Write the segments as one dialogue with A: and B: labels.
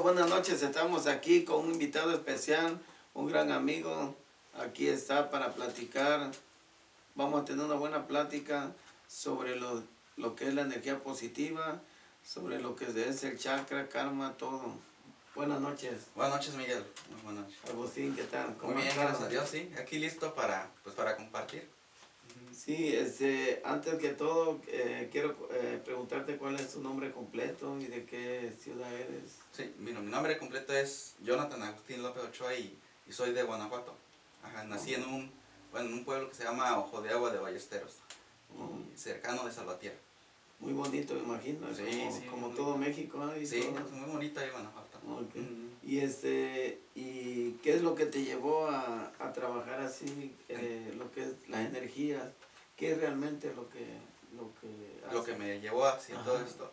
A: amigos, buenas noches. Estamos aquí con un invitado especial, un gran amigo. Aquí está para platicar. Vamos a tener una buena plática sobre lo, lo que es la energía positiva, sobre lo que es el chakra, karma, todo. Buenas noches.
B: Buenas noches, Miguel. Muy buenas noches.
A: Agustín, ¿qué tal?
B: Muy bien, gracias a Dios, sí. Aquí listo para, pues, para compartir.
A: Sí, este, antes que todo, eh, quiero eh, preguntarte cuál es tu nombre completo y de qué ciudad eres.
B: Sí, bueno, mi nombre completo es Jonathan Agustín López Ochoa y, y soy de Guanajuato. Ajá, nací en un, bueno, en un pueblo que se llama Ojo de Agua de Ballesteros, y cercano de Salvatierra.
A: Muy bonito, me imagino,
B: Sí,
A: como,
B: sí,
A: como todo México. Y
B: Sí,
A: todo.
B: es muy bonito ahí Guanajuato.
A: Ok.
B: Ujú.
A: Y este, ¿y qué es lo que te llevó a, a trabajar así, eh, lo que es las energías? ¿Qué es realmente lo que, lo que
B: Lo que me llevó hacia todo esto.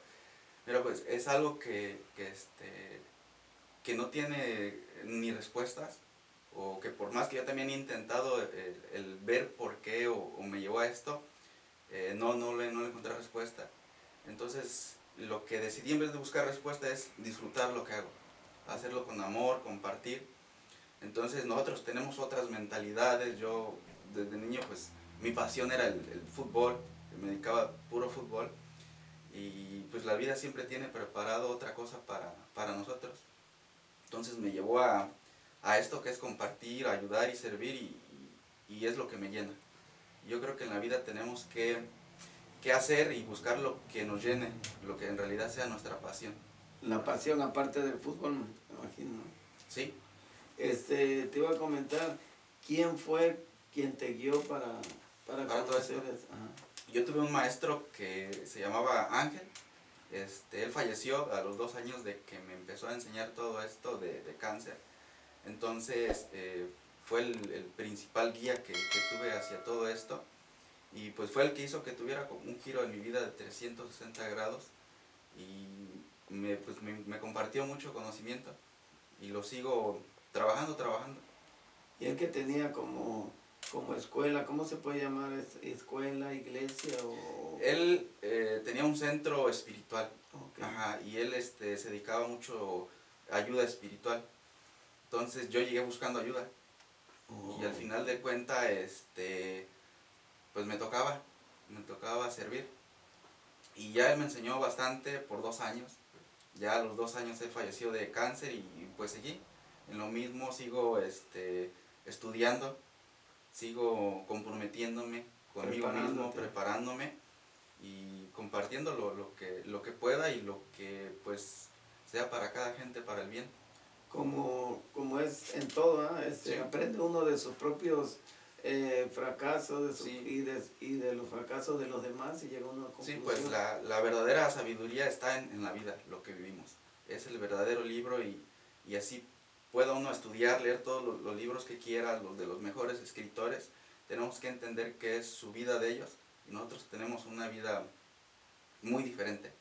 B: Mira, pues es algo que, que, este, que no tiene ni respuestas, o que por más que yo también he intentado el, el ver por qué o, o me llevó a esto, eh, no, no, le, no le encontré respuesta. Entonces, lo que decidí en vez de buscar respuesta es disfrutar lo que hago, hacerlo con amor, compartir. Entonces, nosotros tenemos otras mentalidades. Yo, desde niño, pues mi pasión era el, el fútbol, me dedicaba a puro fútbol. Y pues la vida siempre tiene preparado otra cosa para, para nosotros. Entonces me llevó a, a esto que es compartir, ayudar y servir y, y- y es lo que me llena. Yo creo que en la vida tenemos que, que hacer y buscar lo que nos llene, lo que en realidad sea nuestra pasión.
A: La pasión aparte del fútbol, me imagino.
B: ¿Sí?
A: Este, te iba a comentar, ¿quién fue quien te guió para, para,
B: Para todo
A: eso?
B: Yo tuve un maestro que se llamaba Ángel. Este, él falleció a los dos años de que me empezó a enseñar todo esto de, de cáncer. Entonces eh, fue el, el principal guía que, que tuve hacia todo esto. Y pues fue el que hizo que tuviera como un giro en mi vida de 360 grados. Y me, pues, me, me compartió mucho conocimiento. Y lo sigo trabajando, trabajando.
A: Y el que tenía como, como escuela, ¿cómo se puede llamar? ¿Es- ¿Escuela, iglesia o...?
B: Él eh, tenía un centro espiritual. Ajá, y él este, se dedicaba mucho a ayuda espiritual. Entonces yo llegué buscando ayuda y al
A: Oh.
B: final de cuenta este, pues me tocaba, me tocaba servir. Y ya él me enseñó bastante por dos años. Ya a los dos años él falleció de cáncer y pues seguí. En lo mismo sigo este, estudiando, sigo comprometiéndome conmigo mismo, preparándome y compartiendo lo, lo que, lo que pueda y lo que pues sea para cada gente, para el bien.
A: como, como es en todo, ¿ah? Este,
B: Sí.
A: aprende uno de sus propios eh, fracasos de su-
B: Sí.
A: y, de, y de los fracasos de los demás y llega uno a
B: Sí,
A: conclusión.
B: pues la, la verdadera sabiduría está en, en la vida, lo que vivimos. Es el verdadero libro y, y así pueda uno estudiar, leer todos los, libros que quiera, los de los mejores escritores. Tenemos que entender qué es su vida de ellos y nosotros tenemos una vida muy diferente.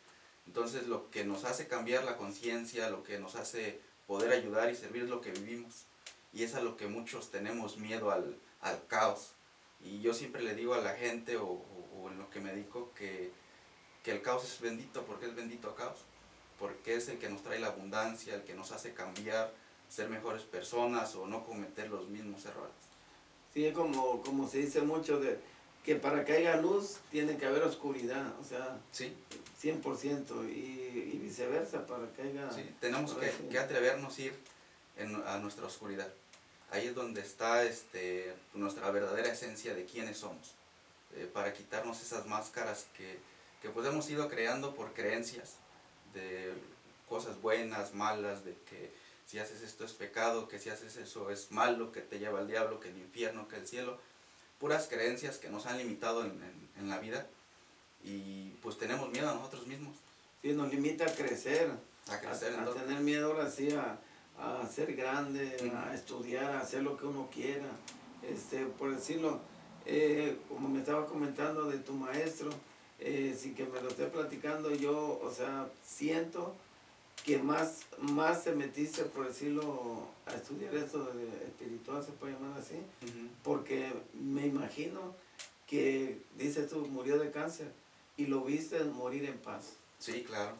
B: Entonces lo que nos hace cambiar la conciencia, lo que nos hace poder ayudar y servir es lo que vivimos. Y es a lo que muchos tenemos miedo al, al caos. Y yo siempre le digo a la gente o, o- o en lo que me dedico que, que el caos es bendito. porque es bendito caos? Porque es el que nos trae la abundancia, el que nos hace cambiar, ser mejores personas o no cometer los mismos errores.
A: Sí, es como, como se dice mucho de que para que haya luz tiene que haber oscuridad, o sea,
B: Sí,
A: 100% y, y viceversa, para que haya...
B: sí, tenemos que, que atrevernos a ir en- a nuestra oscuridad. Ahí es donde está este, nuestra verdadera esencia de quiénes somos. eh, para quitarnos esas máscaras que, que pues hemos ido creando por creencias de cosas buenas, malas, de que si haces esto es pecado, que si haces eso es malo, que te lleva al diablo, que el infierno, que el cielo. Puras creencias que nos han limitado en, en- en la vida y pues tenemos miedo a nosotros mismos,
A: Sí, nos limita a crecer,
B: a crecer
A: a, tener miedo ahora sí a, a ser grande, a estudiar, a hacer lo que uno quiera. Este, por decirlo, eh, como me estaba comentando de tu maestro, eh, sin que me lo esté platicando, yo, o sea, siento que más, más te metiste, por decirlo, a estudiar esto de espiritual, se puede llamar así, porque me imagino que, dices tú, murió de cáncer y lo viste morir en paz.
B: Sí, claro.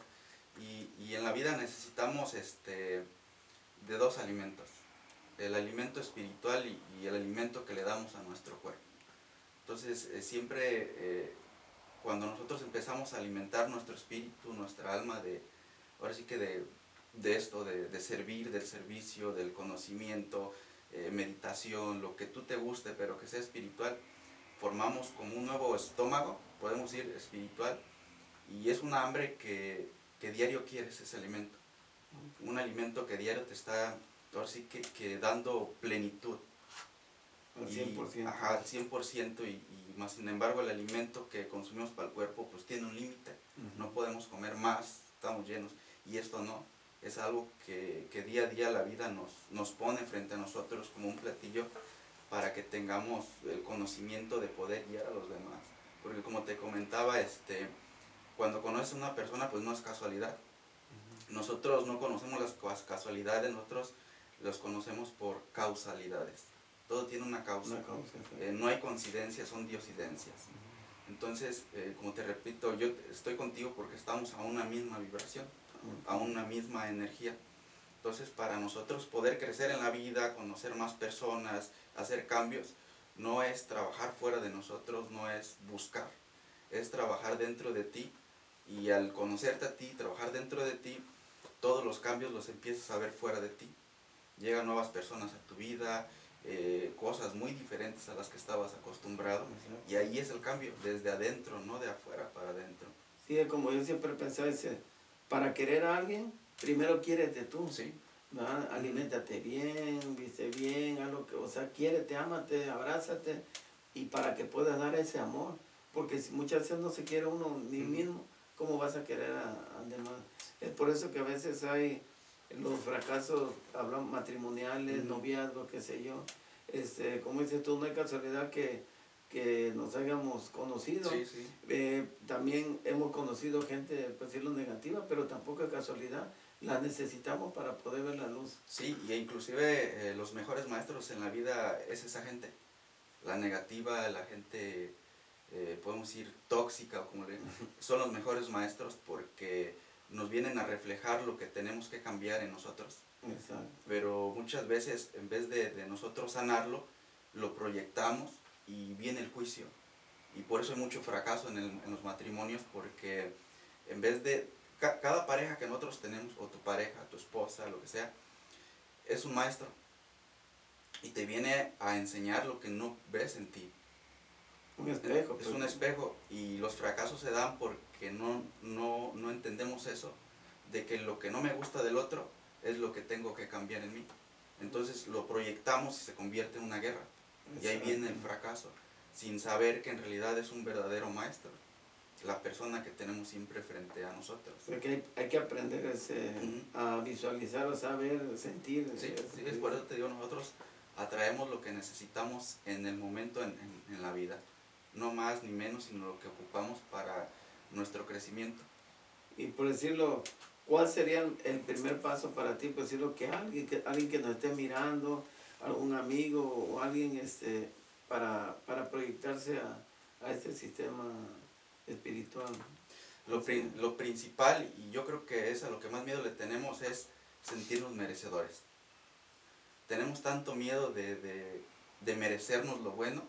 B: Y, y en la vida necesitamos este, de dos alimentos, el alimento espiritual y, y el alimento que le damos a nuestro cuerpo. Entonces, eh, siempre eh, cuando nosotros empezamos a alimentar nuestro espíritu, nuestra alma, de, ahora sí que de, de esto, de, de, servir, del servicio, del conocimiento, eh, meditación, lo que tú te guste, pero que sea espiritual, formamos como un nuevo estómago, podemos decir espiritual, y es una hambre que, que diario quieres ese alimento. Un alimento que diario te está, ahora sí que, que dando plenitud.
A: Al 100%.
B: Y, ajá, al 100% y, y más sin embargo el alimento que consumimos para el cuerpo pues tiene un límite. No podemos comer más, estamos llenos. Y esto no, es algo que, que día a día la vida nos, nos pone frente a nosotros como un platillo para que tengamos el conocimiento de poder guiar a los demás. Porque como te comentaba, este, cuando conoces a una persona pues no es casualidad. Nosotros no conocemos las cas- casualidades, nosotros los conocemos por causalidades. Todo tiene una causa.
A: Una causa, sí.
B: Eh, no hay coincidencias, son diosidencias. Entonces, eh, como te repito, yo estoy contigo porque estamos a una misma vibración, a una misma energía. Entonces, para nosotros poder crecer en la vida, conocer más personas, hacer cambios, no es trabajar fuera de nosotros, no es buscar, es trabajar dentro de ti y al conocerte a ti, trabajar dentro de ti, todos los cambios los empiezas a ver fuera de ti. Llegan nuevas personas a tu vida, eh, cosas muy diferentes a las que estabas acostumbrado. Y ahí es el cambio, desde adentro, no de afuera para adentro.
A: Sí, es como yo siempre pensaba, dice, para querer a alguien, primero quiérete tú.
B: Sí,
A: ¿verdad? Aliméntate bien, viste bien, haz lo que, o sea, quiérete, ámate, abrázate, y para que puedas dar ese amor. Porque si muchas veces no se quiere uno ni mismo, ¿cómo vas a querer a, a demás? Es por eso que a veces hay los fracasos, hablamos matrimoniales, noviazgos, qué sé yo. Este, como dices tú, no hay casualidad que, que nos hayamos conocido.
B: sí, sí.
A: Eh, también hemos conocido gente, pues decirlo negativa, pero tampoco es casualidad. La necesitamos para poder ver la luz.
B: Sí, y inclusive eh, los mejores maestros en la vida es esa gente. La negativa, la gente, eh, podemos decir, tóxica, o como le son los mejores maestros porque nos vienen a reflejar lo que tenemos que cambiar en nosotros.
A: Exacto.
B: Pero muchas veces, en vez de, de nosotros sanarlo, lo proyectamos y viene el juicio. Y por eso hay mucho fracaso en, el- en los matrimonios, porque en vez de ca- cada pareja que nosotros tenemos, o tu pareja, tu esposa, lo que sea, es un maestro. Y te viene a enseñar lo que no ves en ti.
A: Un espejo.
B: Es
A: pues.
B: un espejo y los fracasos se dan porque no, no, no entendemos eso, de que lo que no me gusta del otro es lo que tengo que cambiar en mí. Entonces lo proyectamos y se convierte en una guerra. Y ahí viene el fracaso, sin saber que en realidad es un verdadero maestro, la persona que tenemos siempre frente a nosotros.
A: Porque hay, hay que aprender ese,
B: Ujú.
A: a visualizar, a saber, sentir.
B: Sí, sí, es por eso te digo, nosotros atraemos lo que necesitamos en el momento en, en- en la vida, no más ni menos, sino lo que ocupamos para nuestro crecimiento.
A: Y por decirlo, ¿cuál sería el primer paso para ti? Por decirlo, que alguien que, alguien que nos esté mirando, algún amigo o alguien este, para, para proyectarse a, a este sistema espiritual.
B: Lo, pri- lo principal, y yo creo que es a lo que más miedo le tenemos, es sentirnos merecedores. Tenemos tanto miedo de, de- de merecernos lo bueno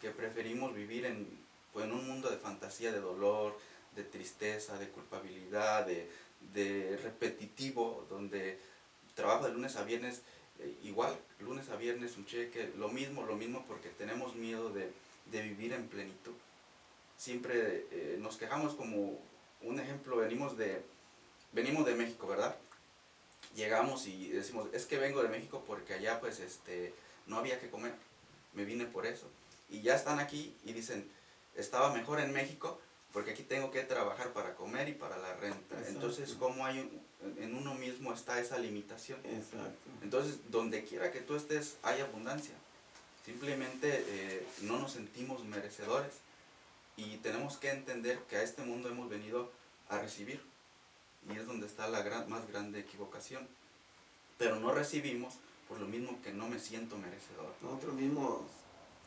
B: que preferimos vivir en, pues, en un mundo de fantasía, de dolor, de tristeza, de culpabilidad, de, de repetitivo, donde trabajo de lunes a viernes igual, lunes a viernes un cheque, lo mismo, lo mismo, porque tenemos miedo de, de vivir en plenitud siempre eh, nos quejamos como un ejemplo, venimos de, venimos de México, ¿verdad? Llegamos y decimos, es que vengo de México porque allá pues este, no había que comer, me vine por eso. Y ya están aquí y dicen, estaba mejor en México porque aquí tengo que trabajar para comer y para la renta.
A: Exacto.
B: Entonces, ¿cómo hay un- en uno mismo está esa limitación?
A: Exacto.
B: Entonces, donde quiera que tú estés, hay abundancia. Simplemente eh, no nos sentimos merecedores y tenemos que entender que a este mundo hemos venido a recibir y es donde está la gran, más grande equivocación. Pero no recibimos por lo mismo que no me siento merecedor.
A: Nosotros mismos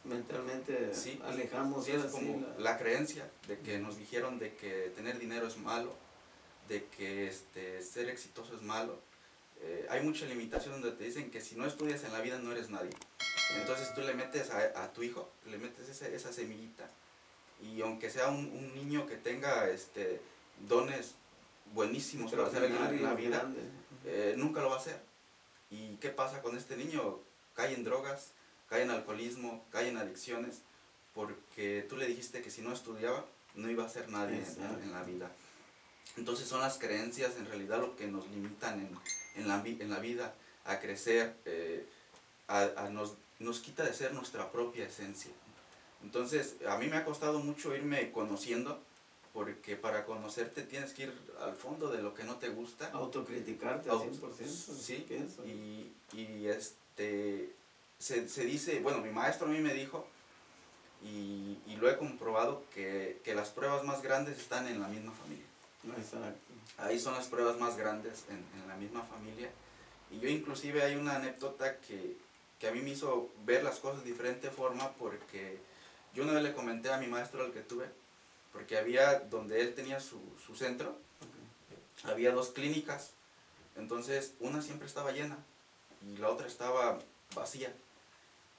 A: mentalmente
B: Sí,
A: alejamos
B: Sí, es como
A: la-
B: la creencia de que nos dijeron de que tener dinero es malo de que este, ser exitoso es malo. Eh, hay mucha limitación donde te dicen que si no estudias en la vida no eres nadie. Entonces tú le metes a, tu hijo, le metes esa, esa semillita. Y aunque sea un, un, niño que tenga este, dones buenísimos para hacer en la vida, eh, nunca lo va a hacer. ¿Y qué pasa con este niño? Cae en drogas, cae en alcoholismo, cae en adicciones, porque tú le dijiste que si no estudiaba, no iba a ser nadie en, la vida. Entonces son las creencias en realidad lo que nos limitan en, en, la, en la, vida a crecer, eh, a, nos, nos quita de ser nuestra propia esencia. Entonces a mí me ha costado mucho irme conociendo, porque para conocerte tienes que ir al fondo de lo que no te gusta.
A: Autocriticarte al 100%.
B: Sí, y, y, este, se, se, dice, bueno, mi maestro a mí me dijo, y, y lo he comprobado, que, que, las pruebas más grandes están en la misma familia.
A: Exacto.
B: Ahí son las pruebas más grandes en, en la misma familia. Y yo inclusive hay una anécdota que, que a mí me hizo ver las cosas de diferente forma porque yo una vez le comenté a mi maestro al que tuve, porque había, donde él tenía su, su centro, había dos clínicas, entonces una siempre estaba llena y la otra estaba vacía.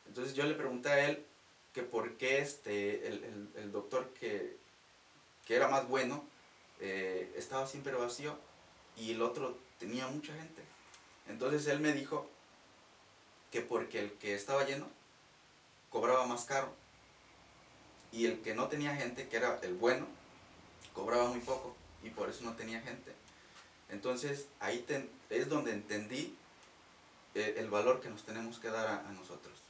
B: Entonces yo le pregunté a él que por qué este, el, el, doctor que, que, era más bueno eh, estaba siempre vacío y el otro tenía mucha gente. Entonces él me dijo que porque el que estaba lleno cobraba más caro y el que no tenía gente, que era el bueno, cobraba muy poco y por eso no tenía gente. Entonces ahí es donde entendí eh, el valor que nos tenemos que dar a, nosotros.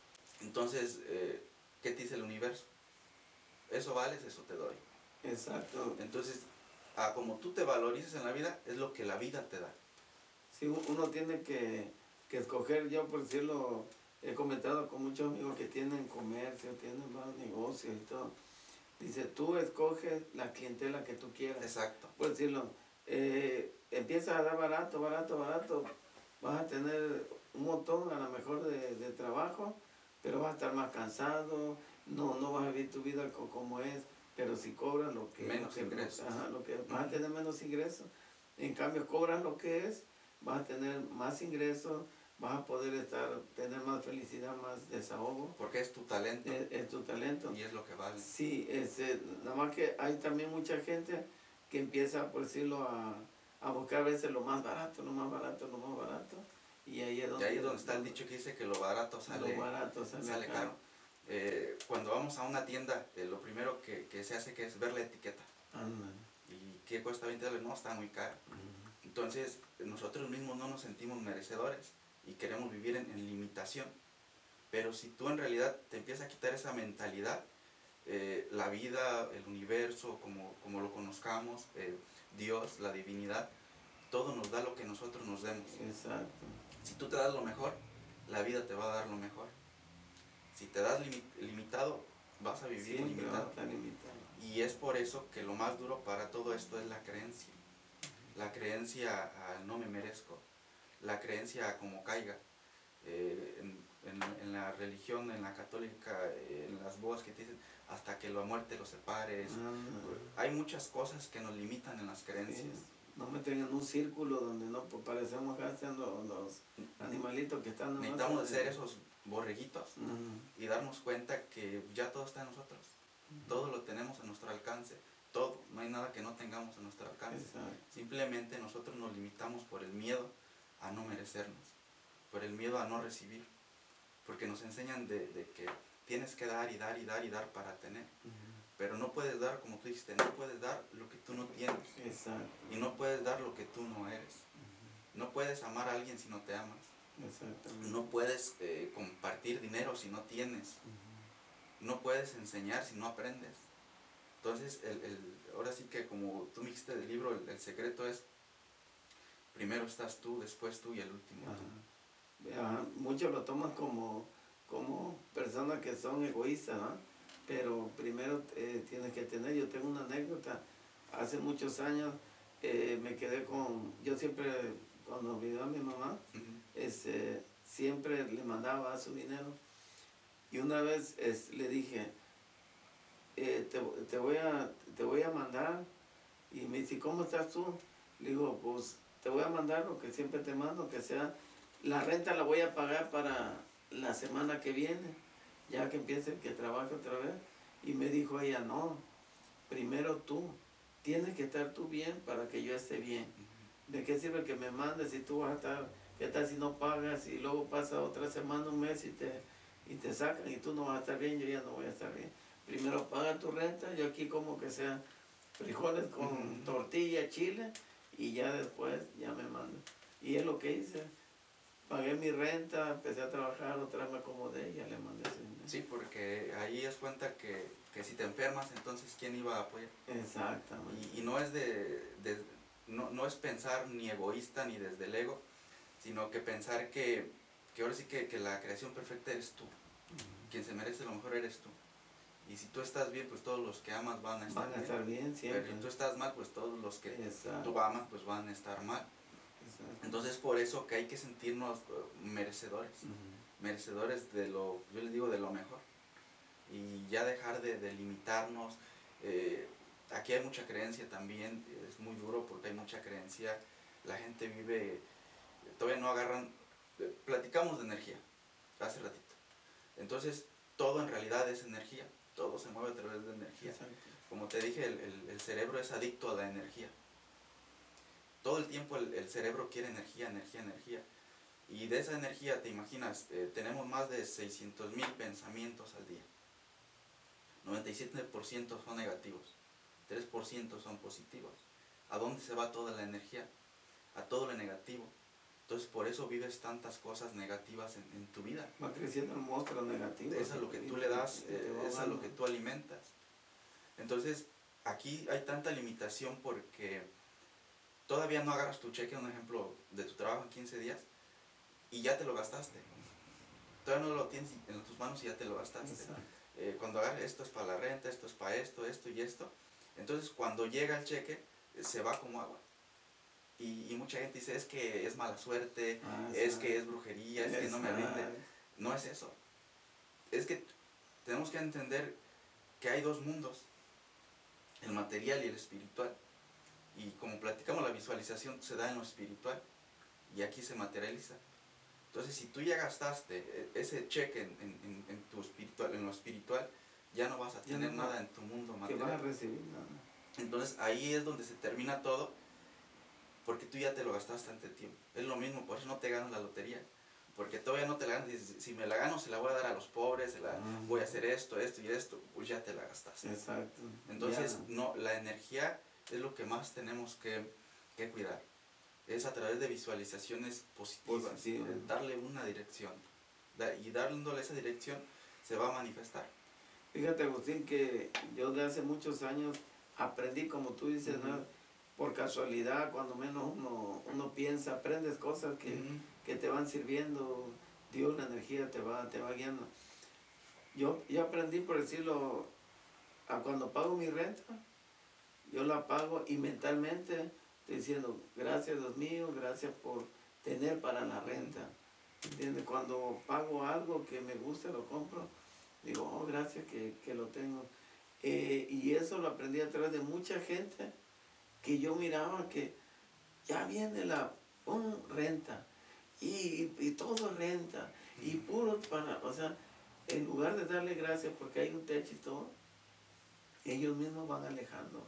B: Entonces, eh, ¿qué te dice el universo? Eso vales, eso te doy.
A: Exacto.
B: Entonces, a como tú te valorices en la vida, es lo que la vida te da.
A: Sí, uno tiene que, que escoger, yo por decirlo, he comentado con muchos amigos que tienen comercio, tienen más negocios y todo. Dice, tú escoges la clientela que tú quieras.
B: Exacto.
A: Por decirlo, eh, empiezas a dar barato, barato, barato, vas a tener un montón a lo mejor de, de, trabajo, pero vas a estar más cansado, no, no vas a vivir tu vida como es, pero si cobras lo que...
B: Menos ingresos.
A: Ajá, lo que, vas a tener menos ingresos. En cambio, cobras lo que es, vas a tener más ingresos, vas a poder estar, tener más felicidad, más desahogo.
B: Porque es tu talento.
A: Es, tu talento.
B: Y es lo que vale.
A: Sí, este, nada más que hay también mucha gente que empieza, por decirlo, a, a buscar a veces lo más barato, lo más barato, lo más barato. Y ahí es donde,
B: y ahí donde está el dicho que dice que lo barato sale,
A: lo barato sale,
B: caro. Eh, cuando vamos a una tienda, eh, lo primero que, que, se hace que es ver la etiqueta. ¿Y qué cuesta 20 dólares? No, está muy caro. Entonces, nosotros mismos no nos sentimos merecedores y queremos vivir en, limitación. Pero si tú en realidad te empiezas a quitar esa mentalidad, eh, la vida, el universo, como, como lo conozcamos, Dios, la divinidad, todo nos da lo que nosotros nos demos.
A: Exacto.
B: Si tú te das lo mejor, la vida te va a dar lo mejor. Si te das limitado, vas a vivir limitado. Y es por eso que lo más duro para todo esto es la creencia. La creencia al no me merezco la creencia como caiga. Eh, en, la religión, en la católica, eh, en las bodas que te dicen, hasta que la muerte los separes. Ah. Hay muchas cosas que nos limitan en las creencias.
A: No me tengan un círculo donde no parecemos acá siendo los animalitos que están...
B: Necesitamos ser esos borreguitos y darnos cuenta que ya todo está en nosotros. Todo lo tenemos a nuestro alcance. Todo. No hay nada que no tengamos a nuestro alcance. Simplemente nosotros nos limitamos por el miedo a no merecernos, por el miedo a no recibir, porque nos enseñan de, que tienes que dar y dar y dar y dar para tener. Pero no puedes dar, como tú dijiste, no puedes dar lo que tú no tienes. Y no puedes dar lo que tú no eres. No puedes amar a alguien si no te amas. No puedes eh, compartir dinero si no tienes. No puedes enseñar si no aprendes. Entonces, el, ahora sí que como tú me dijiste del libro, el secreto es primero estás tú, después tú y el último
A: muchos lo toman como, como personas que son egoístas, pero primero eh, tienes que tener, yo tengo una anécdota, hace muchos años eh, me quedé con, yo siempre cuando vivía a mi mamá, este, siempre le mandaba su dinero y una vez le dije, eh, te, te, voy a, te voy a mandar y me dice, ¿cómo estás tú? Le digo, pues te voy a mandar lo que siempre te mando, que sea, la renta la voy a pagar para la semana que viene, ya que empiece que trabaje otra vez. Y me dijo ella, no, primero tú, tienes que estar tú bien para que yo esté bien. ¿De qué sirve que me mandes si tú vas a estar, qué tal si no pagas y luego pasa otra semana, un mes y te, y te sacan y tú no vas a estar bien, yo ya no voy a estar bien. Primero paga tu renta, yo aquí como que sea frijoles con tortilla, chile y ya después ya me mando. Y es lo que hice. Pagué mi renta, empecé a trabajar, otra vez me acomodé y ya le mandé dinero.
B: Sí, porque ahí es cuenta que, que si te enfermas, entonces ¿quién iba a apoyar?
A: Exactamente.
B: Y, y no es de, de- no, no es pensar ni egoísta ni desde el ego, sino que pensar que, que ahora sí que, que la creación perfecta eres tú. Quien se merece lo mejor eres tú. Y si tú estás bien, pues todos los que amas van a estar
A: Van a
B: bien.
A: estar bien siempre.
B: Pero si tú estás mal, pues todos los que
A: Exacto.
B: tú amas, pues van a estar mal.
A: Exacto.
B: Entonces por eso que hay que sentirnos merecedores. Merecedores de lo, yo les digo, de lo mejor. Y ya dejar de, de limitarnos. eh, aquí hay mucha creencia también, es muy duro porque hay mucha creencia. La gente vive, todavía no agarran, eh, platicamos de energía hace ratito. Entonces todo en realidad es energía, todo se mueve a través de energía.
A: Exacto.
B: Como te dije, el, el- el cerebro es adicto a la energía. Todo el tiempo el, el cerebro quiere energía, energía, energía. Y de esa energía, te imaginas, eh, tenemos más de 600 mil pensamientos al día. 97% son negativos, 3% son positivos. ¿A dónde se va toda la energía? A todo lo negativo. Entonces por eso vives tantas cosas negativas en, en tu vida.
A: Va creciendo el monstruo negativo.
B: Es a lo que tú le das, eh, es a lo que tú alimentas. Entonces, aquí hay tanta limitación porque todavía no agarras tu cheque, un ejemplo, de tu trabajo en 15 días y ya te lo gastaste. Todavía no lo tienes en tus manos y ya te lo gastaste. Eh, cuando agarras esto es para la renta, esto es para esto, esto y esto. Entonces, cuando llega el cheque, eh, se va como agua. Y, y mucha gente dice, es que es mala suerte,
A: Ah,
B: es que es brujería, es que no me rinde. No es eso. Es que tenemos que entender que hay dos mundos, el material y el espiritual. Y como platicamos, la visualización se da en lo espiritual y aquí se materializa. Entonces, si tú ya gastaste eh, ese cheque en, en- tu espiritual, en lo espiritual, ya no vas a tener
A: no-
B: nada en tu mundo
A: Que van a
B: material.
A: recibir nada.
B: Entonces, ahí es donde se termina todo, porque tú ya te lo gastaste ante tiempo. Es lo mismo, por eso no te ganas la lotería. Porque todavía no te la ganas. Dices, si me la gano, se la voy a dar a los pobres, se la, voy a hacer esto, esto y esto. Pues ya te la gastaste.
A: Exacto.
B: Entonces, no, la energía es lo que más tenemos que, que cuidar. Es a través de visualizaciones positivas,
A: Positivas.
B: eh, darle una dirección. Y dándole esa dirección se va a manifestar.
A: Fíjate, Agustín, que yo de hace muchos años aprendí, como tú dices, ¿no?
B: Ujú.
A: por casualidad, cuando menos uno, uno piensa, aprendes cosas que,
B: Ujú.
A: que te van sirviendo, Dios, la energía te va, te va guiando. Yo, yo aprendí, por decirlo, a cuando pago mi renta, yo la pago y mentalmente diciendo, gracias Dios mío, gracias por tener para la renta. ¿Entiendes? Cuando pago algo que me gusta, lo compro, digo, oh, gracias que, que lo tengo. Eh, y eso lo aprendí a través de mucha gente que yo miraba que ya viene la pum, renta y, y todo renta y puro para, o sea, en lugar de darle gracias porque hay un techo y todo, ellos mismos van alejando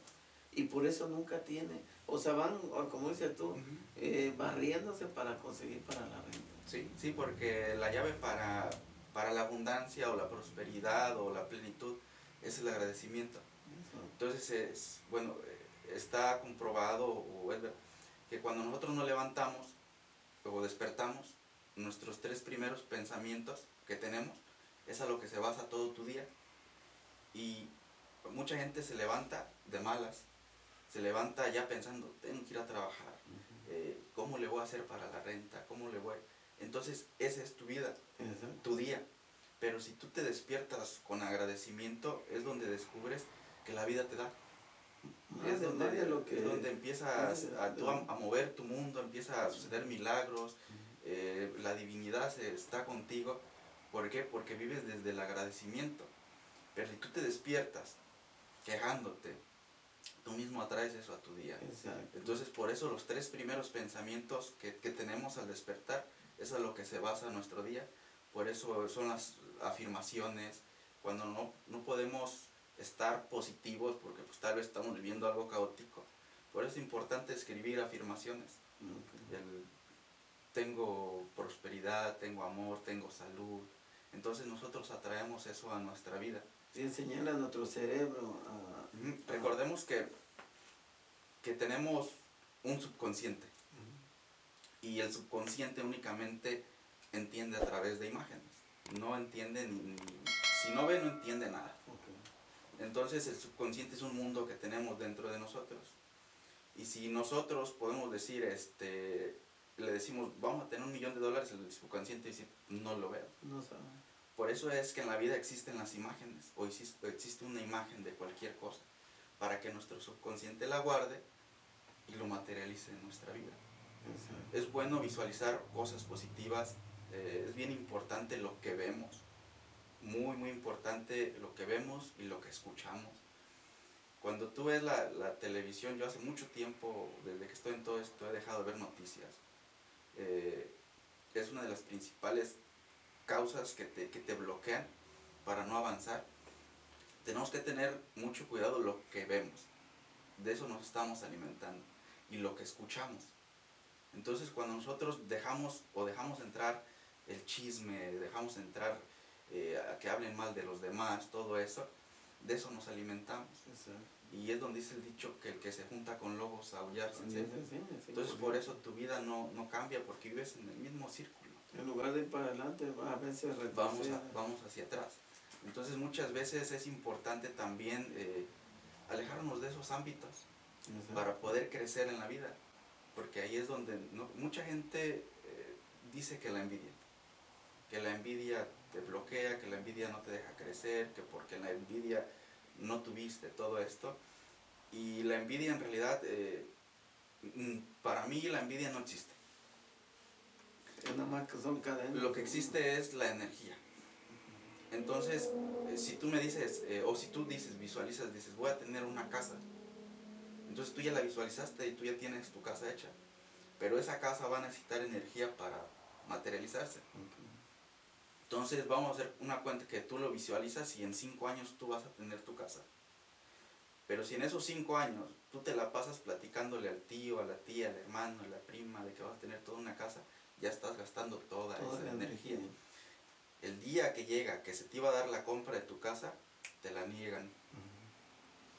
A: y por eso nunca tiene, o sea, van, o como dices tú, eh, barriéndose para conseguir para la renta.
B: Sí, sí, porque la llave para, para la abundancia o la prosperidad o la plenitud es el agradecimiento.
A: Eso.
B: Entonces, es, bueno, eh, está comprobado o es que cuando nosotros nos levantamos o despertamos, nuestros tres primeros pensamientos que tenemos es a lo que se basa todo tu día. Y mucha gente se levanta de malas, se levanta ya pensando, tengo que ir a trabajar, eh, ¿cómo le voy a hacer para la renta? ¿Cómo le voy? Entonces, esa es tu vida tu día. Pero si tú te despiertas con agradecimiento, es donde descubres que la vida te da.
A: Más
B: Es
A: de-
B: donde,
A: más de lo que
B: es donde empiezas a, tú a- a mover tu mundo, empieza a suceder milagros, eh, la divinidad está contigo. ¿Por qué? Porque vives desde el agradecimiento. Pero si tú te despiertas quejándote, tú mismo atraes eso a tu día.
A: Exacto.
B: Entonces, por eso los tres primeros pensamientos que, que tenemos al despertar, es a lo que se basa nuestro día. Por eso son las afirmaciones, cuando no, no podemos estar positivos porque pues tal vez estamos viviendo algo caótico. Por eso es importante escribir afirmaciones. El, tengo prosperidad, tengo amor, tengo salud. Entonces nosotros atraemos eso a nuestra vida.
A: Sí, enseñar a nuestro cerebro a...
B: Recordemos que, que tenemos un subconsciente. Y el subconsciente únicamente entiende a través de imágenes. No entiende ni, si no ve no entiende nada. Entonces el subconsciente es un mundo que tenemos dentro de nosotros. Y si nosotros podemos decir, este, le decimos, vamos a tener un millón de dólares, el subconsciente dice, no lo veo.
A: No sabe.
B: Por eso es que en la vida existen las imágenes, o existe una imagen de cualquier cosa, para que nuestro subconsciente la guarde y lo materialice en nuestra vida. Es bueno visualizar cosas positivas, eh, es bien importante lo que vemos, muy, muy importante lo que vemos y lo que escuchamos. Cuando tú ves la, la televisión, yo hace mucho tiempo, desde que estoy en todo esto, he dejado de ver noticias. Eh, es una de las principales causas que te, que te bloquean para no avanzar. Tenemos que tener mucho cuidado lo que vemos. De eso nos estamos alimentando. Y lo que escuchamos. Entonces cuando nosotros dejamos o dejamos entrar el chisme, dejamos entrar eh, a que hablen mal de los demás, todo eso, de eso nos alimentamos. Y es donde dice el dicho que el que se junta con lobos a aullar Entonces por eso tu vida no, no cambia porque vives en el mismo círculo.
A: En lugar de ir para adelante, a veces
B: vamos, vamos hacia atrás. Entonces muchas veces es importante también eh, alejarnos de esos ámbitos para poder crecer en la vida. Porque ahí es donde mucha gente eh, dice que la envidia. Que la envidia te bloquea, que la envidia no te deja crecer, que porque la envidia no tuviste todo esto. Y la envidia en realidad, eh, mm, para mí la envidia no existe. Lo que existe es la energía. Entonces, eh, si tú me dices, eh, o si tú dices, visualizas, dices, voy a tener una casa. Entonces tú ya la visualizaste y tú ya tienes tu casa hecha. Pero esa casa va a necesitar energía para materializarse. Entonces vamos a hacer una cuenta que tú lo visualizas y en cinco años tú vas a tener tu casa. Pero si en esos cinco años tú te la pasas platicándole al tío, a la tía, al hermano, a la prima de que vas a tener toda una casa, ya estás gastando toda, esa energía. El día que llega, que se te iba a dar la compra de tu casa, te la niegan.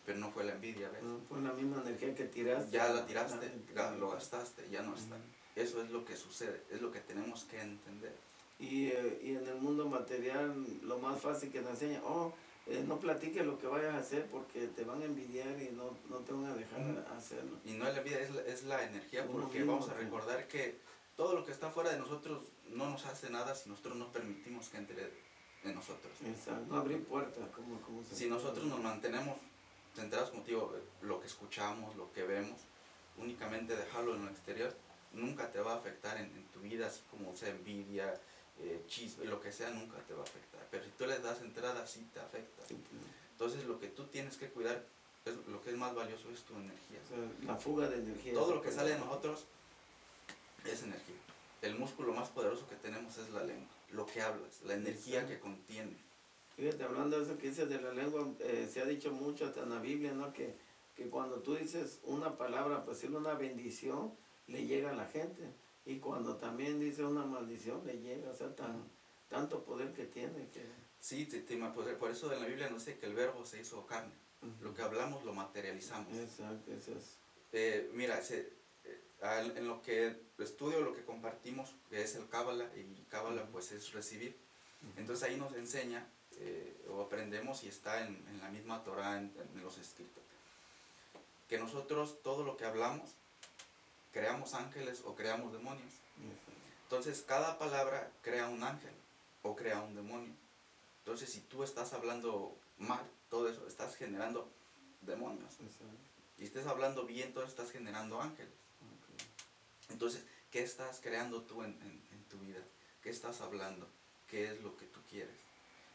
B: Pero no fue la envidia, ¿ves?
A: No fue la misma energía que tiraste.
B: Ya la tiraste, lo gastaste, ya no está. Eso es lo que sucede, es lo que tenemos que entender.
A: Y, eh, y, en el mundo material lo más fácil que te enseña, oh, eh, no platiques lo que vayas a hacer porque te van a envidiar y no, no te van a dejar hacerlo.
B: Y no es la envidia, es la, es la energía porque vamos a recordar que todo lo que está fuera de nosotros no nos hace nada si nosotros no permitimos que entre en nosotros.
A: Exacto, no abrir puertas. como
B: si nosotros nos mantenemos centrados, como digo, lo que escuchamos, lo que vemos, únicamente dejarlo en lo exterior, nunca te va a afectar en, tu vida, así como sea envidia, eh, chisme, lo que sea, nunca te va a afectar. Pero si tú le das entrada, sí te afecta. Entonces lo que tú tienes que cuidar, es, lo que es más valioso es tu energía.
A: la fuga de energía.
B: Todo lo que sale de nosotros es energía. El músculo más poderoso que tenemos es la lengua, lo que hablas, la energía que contiene.
A: Fíjate, hablando de eso que dices de la lengua, eh, se ha dicho mucho hasta en la Biblia, ¿no? Que, que cuando tú dices una palabra, pues decirle una bendición, le llega a la gente y cuando también dice una maldición le llega, o sea, tan, tanto poder que tiene que...
B: Sí, te, por eso en la Biblia no sé que el verbo se hizo carne. Lo que hablamos lo materializamos.
A: Exacto, eso es.
B: Eh, mira, se, en lo que estudio, lo que compartimos, que es el Cábala, y Cábala pues es recibir. Entonces ahí nos enseña, eh, o aprendemos, y está en, en la misma Torah, en, en los escritos, que nosotros todo lo que hablamos, creamos ángeles o creamos demonios. Entonces, cada palabra crea un ángel o crea un demonio. Entonces, si tú estás hablando mal, todo eso, estás generando demonios. Y estás hablando bien, todo estás generando ángeles. Entonces, ¿qué estás creando tú en, tu vida? ¿Qué estás hablando? ¿Qué es lo que tú quieres?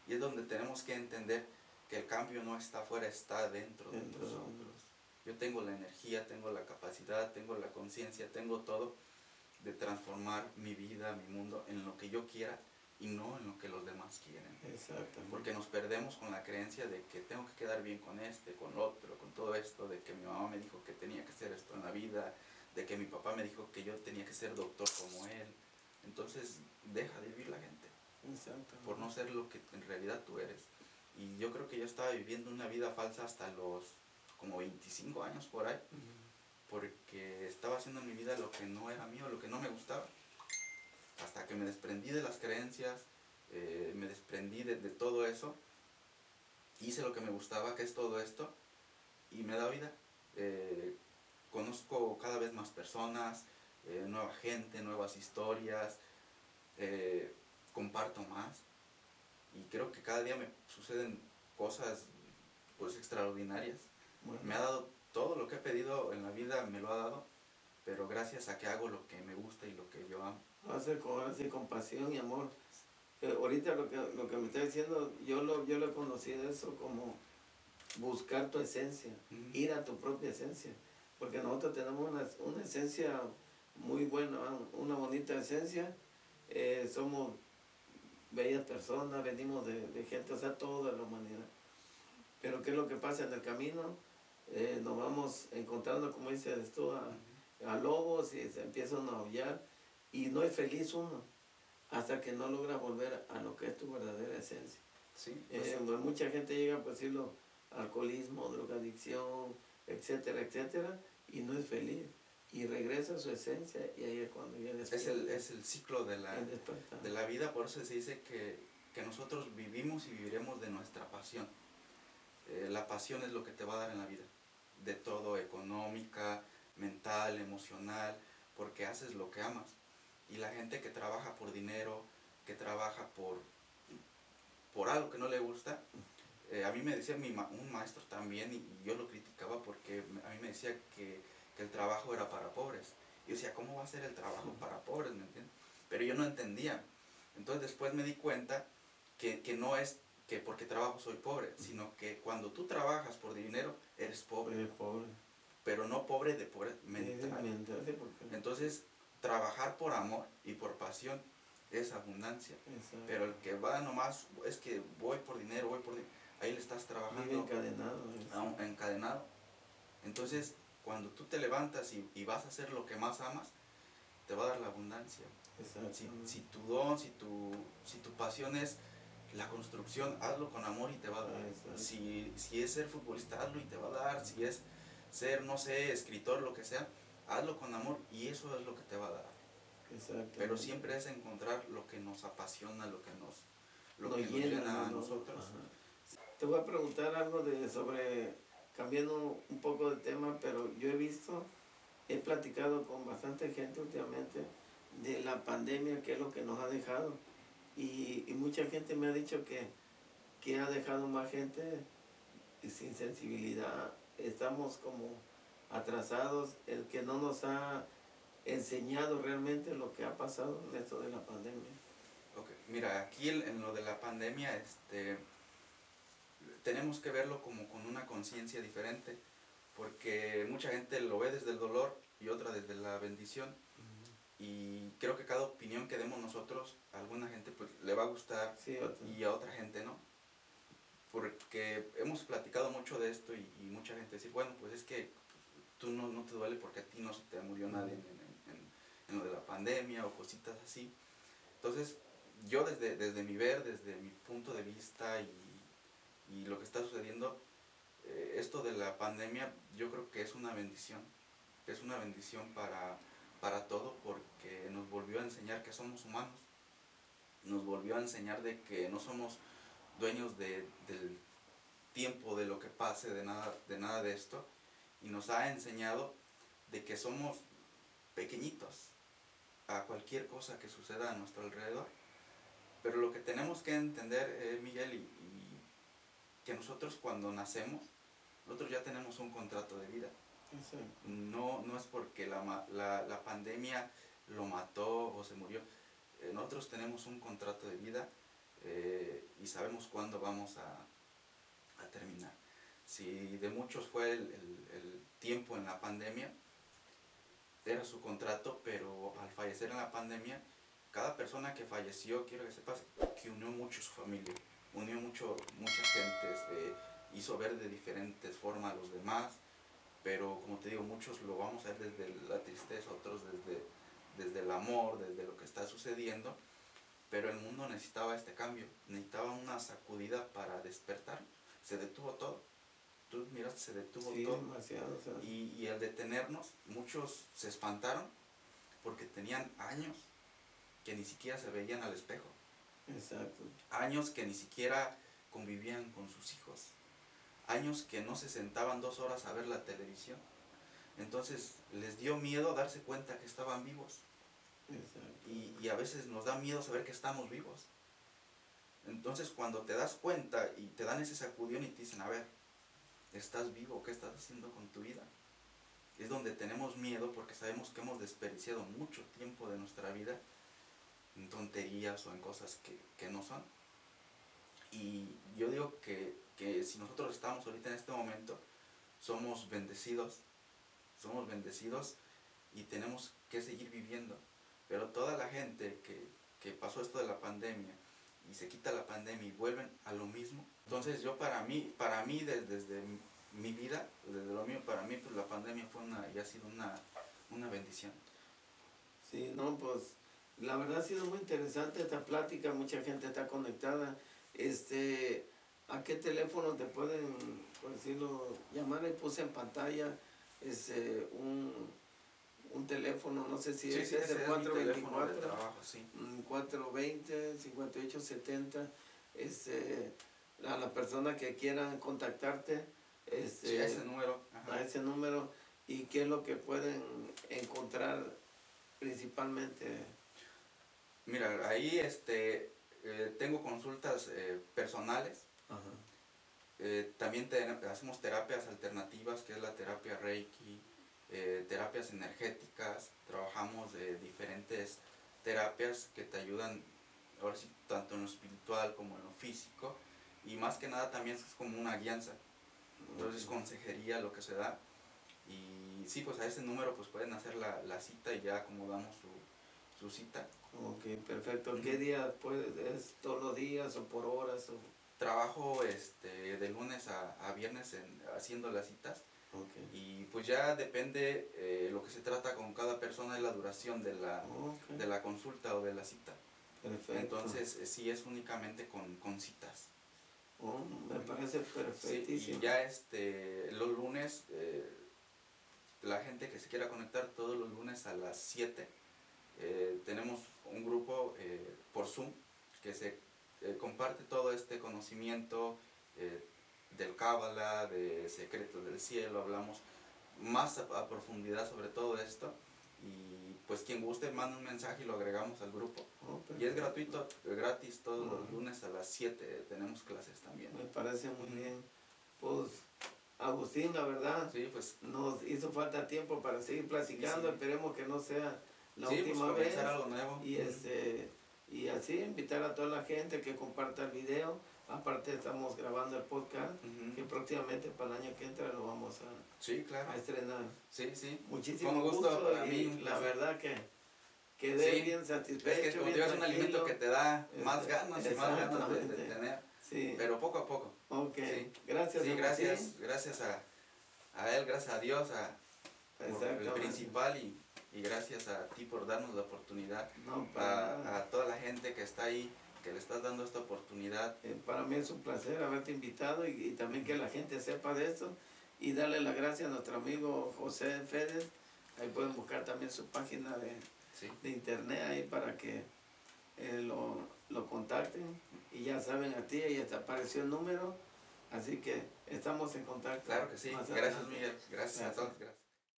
B: Y es donde tenemos que entender que el cambio no está afuera, está dentro, de nosotros. yo tengo la energía, tengo la capacidad, tengo la conciencia, tengo todo de transformar mi vida, mi mundo en lo que yo quiera y no en lo que los demás quieren.
A: Exacto.
B: Porque nos perdemos con la creencia de que tengo que quedar bien con este, con otro, con todo esto, de que mi mamá me dijo que tenía que hacer esto en la vida, de que mi papá me dijo que yo tenía que ser doctor como él. Entonces deja de vivir la gente por no ser lo que en realidad tú eres. Y yo creo que yo estaba viviendo una vida falsa hasta los como 25 años por ahí, porque estaba haciendo en mi vida lo que no era mío, lo que no me gustaba. Hasta que me desprendí de las creencias, eh, me desprendí de, de todo eso, hice lo que me gustaba, que es todo esto, y me da vida. Eh, conozco cada vez más personas, eh, nueva gente, nuevas historias, eh, comparto más y creo que cada día me suceden cosas pues extraordinarias.
A: Bueno,
B: Me ha dado todo lo que he pedido en la vida, me lo ha dado, pero gracias a que hago lo que me gusta y lo que yo amo.
A: hacer con, así, con pasión y amor. Eh, ahorita lo que, lo que me está diciendo, yo lo, yo lo he conocido eso como buscar tu esencia, ir a tu propia esencia. Porque nosotros tenemos una, una esencia muy buena, una bonita esencia. Eh, somos bellas personas, venimos de, de gente, o sea, toda la humanidad. Pero ¿qué es lo que pasa en el camino? Eh, nos vamos encontrando, como dices tú, a, a lobos y se empiezan a aullar y no es feliz uno hasta que no logra volver a lo que es tu verdadera esencia.
B: Sí, pues,
A: Eh, pues mucha gente llega, por decirlo, alcoholismo, drogadicción, etcétera, etcétera, y no es feliz. Y regresa a su esencia y ahí es cuando ya
B: es, el, es el ciclo de la, de la vida, por eso se dice que, que nosotros vivimos y viviremos de nuestra pasión. Eh, la pasión es lo que te va a dar en la vida, de todo, económica, mental, emocional, porque haces lo que amas. Y la gente que trabaja por dinero, que trabaja por, por algo que no le gusta, eh, a mí me decía mi ma- un maestro también, y, yo lo criticaba porque a mí me decía que, que el trabajo era para pobres. Y yo decía, ¿cómo va a ser el trabajo para pobres? ¿Me entiendes? Pero yo no entendía. Entonces después me di cuenta que, que no es que porque trabajo soy pobre, sino que cuando tú trabajas por dinero, eres pobre,
A: Pobre, pobre.
B: pero no pobre de pobre mental. Entonces, trabajar por amor y por pasión es abundancia.
A: Exacto.
B: Pero el que va nomás, es que voy por dinero, voy por dinero, ahí le estás
A: Vive
B: trabajando
A: encadenado.
B: encadenado. Entonces, cuando tú te levantas y, y vas a hacer lo que más amas, te va a dar la abundancia. Si, si tu don, si tu, si tu pasión es la construcción, hazlo con amor y te va a dar. Si, si es ser futbolista, hazlo y te va a dar. Si es ser, no sé, escritor, lo que sea, hazlo con amor y eso es lo que te va a dar. Pero siempre es encontrar lo que nos apasiona, lo que nos, lo
A: Nos
B: que nos
A: llena,
B: a
A: ¿no?
B: nosotros.
A: Ajá. Te voy a preguntar algo de sobre, cambiando un poco de tema, pero yo he visto, he platicado con bastante gente últimamente de la pandemia, que es lo que nos ha dejado. Y, y mucha gente me ha dicho que, que ha dejado más gente sin sensibilidad. Estamos como atrasados, el que no nos ha enseñado realmente lo que ha pasado en esto de la pandemia.
B: Ok, Mira, aquí en, en lo de la pandemia, este, tenemos que verlo como con una conciencia diferente, porque mucha gente lo ve desde el dolor y otra desde la bendición, y creo que cada opinión que demos nosotros, a alguna gente pues le va a gustar
A: Sí,
B: y a otra gente no. Porque hemos platicado mucho de esto y, y mucha gente dice, bueno, pues es que tú no, no te duele porque a ti no se te murió nadie en, en- en- en lo de la pandemia o cositas así. Entonces, yo desde, desde mi ver, desde mi punto de vista y, y lo que está sucediendo, eh, esto de la pandemia yo creo que es una bendición. Es una bendición para, para todo porque nos volvió a enseñar que somos humanos. Nos volvió a enseñar de que no somos dueños de- del tiempo, de lo que pase, de nada, de nada de esto. Y nos ha enseñado de que somos pequeñitos a cualquier cosa que suceda a nuestro alrededor. Pero lo que tenemos que entender, eh, Miguel, y, y que nosotros cuando nacemos, nosotros ya tenemos un contrato de vida. No, no es porque la, la pandemia lo mató o se murió. Eh, nosotros tenemos un contrato de vida eh, y sabemos cuándo vamos a, a terminar. si de muchos fue el, el tiempo en la pandemia, era su contrato, pero al fallecer en la pandemia, cada persona que falleció, quiero que sepas, que unió mucho su familia, unió mucho, muchas gentes, eh, hizo ver de diferentes formas a los demás, pero como te digo, muchos lo vamos a ver desde la tristeza, otros desde, desde el amor, desde lo que está sucediendo, pero el mundo necesitaba este cambio, necesitaba una sacudida para despertar, se detuvo todo tú miras, se detuvo todo.
A: Demasiado,
B: y, y al detenernos, muchos se espantaron porque tenían años que ni siquiera se veían al espejo.
A: Exacto.
B: Años que ni siquiera convivían con sus hijos. Años que no se sentaban dos horas a ver la televisión. Entonces les dio miedo darse cuenta que estaban vivos.
A: Exacto.
B: Y, y a veces nos da miedo saber que estamos vivos. Entonces cuando te das cuenta y te dan ese sacudión y te dicen, a ver, ¿Estás vivo? ¿Qué estás haciendo con tu vida? Es donde tenemos miedo porque sabemos que hemos desperdiciado mucho tiempo de nuestra vida en tonterías o en cosas que, no son. Y yo digo que, que, si nosotros estamos ahorita en este momento, somos bendecidos, somos bendecidos y tenemos que seguir viviendo. Pero toda la gente que, que pasó esto de la pandemia y se quita la pandemia y vuelven a lo mismo, entonces yo para mí, para mí desde, mi vida, desde lo mío, para mí pues la pandemia fue una, y ha sido una, una bendición.
A: Sí, no, pues la verdad ha sido muy interesante esta plática, mucha gente está conectada. Este, ¿A qué teléfono te pueden, por decirlo, llamar? Ahí puse en pantalla este, un, un teléfono, no sé si es ese 424,
B: trabajo, sí.
A: 420, 5870. Este, a la persona que quieran contactarte. Este,
B: a ese número.
A: A ese número. ¿Y qué es lo que pueden encontrar principalmente?
B: Mira, ahí este, eh, tengo consultas eh, personales. Eh, también hacemos terapias alternativas, que es la terapia Reiki, terapias energéticas, trabajamos de diferentes terapias que te ayudan, ahora sí, tanto en lo espiritual como en lo físico. Y más que nada también es como una guianza. Entonces consejería lo que se da. Y sí, pues a ese número pues pueden hacer la, la cita y ya acomodamos su, su cita.
A: Ok, perfecto. ¿Qué día puedes? ¿Es todos los días o por horas? O?
B: Trabajo este, de lunes a, a viernes en, haciendo las citas. Okay. Y pues ya depende eh, lo que se trata con cada persona es la duración de la, de la consulta o de la cita.
A: Perfecto.
B: Entonces eh, sí es únicamente con, con citas.
A: Oh, me parece perfectísimo.
B: y ya este, los lunes, eh, la gente que se quiera conectar todos los lunes a las 7, eh, tenemos un grupo eh, por Zoom que se comparte todo este conocimiento del Cábala, de secretos del cielo, hablamos más a profundidad sobre todo esto y pues quien guste manda un mensaje y lo agregamos al grupo. Oh, y es gratuito, gratis todos los lunes a las 7 tenemos clases también.
A: Me parece muy bien. Pues Agustín, la verdad,
B: sí, pues,
A: nos hizo falta tiempo para seguir platicando, esperemos que no sea la
B: pues,
A: última vez.
B: Algo nuevo.
A: Y, este, y así invitar a toda la gente que comparta el video Aparte estamos grabando el podcast que próximamente para el año que entra lo vamos a,
B: sí, claro.
A: a estrenar.
B: Sí, sí.
A: Muchísimo gusto, para mí, la verdad que quedé bien satisfecho.
B: Es que como es un alimento que te da más ganas y más ganas de, tener.
A: Sí.
B: Pero poco a poco.
A: Ok, gracias.
B: Sí, gracias, gracias a, a él, gracias a Dios, a, el principal y, y, gracias a ti por darnos la oportunidad, a, a toda la gente que está ahí que le estás dando esta oportunidad.
A: Eh, para mí es un placer haberte invitado y, también que la gente sepa de esto y darle las gracias a nuestro amigo José Férez. Ahí pueden buscar también su página de, de internet ahí para que eh, lo, lo, contacten y ya saben a ti, ahí te apareció el número, así que estamos en contacto.
B: Claro que sí, gracias Miguel, gracias, gracias a todos. Gracias.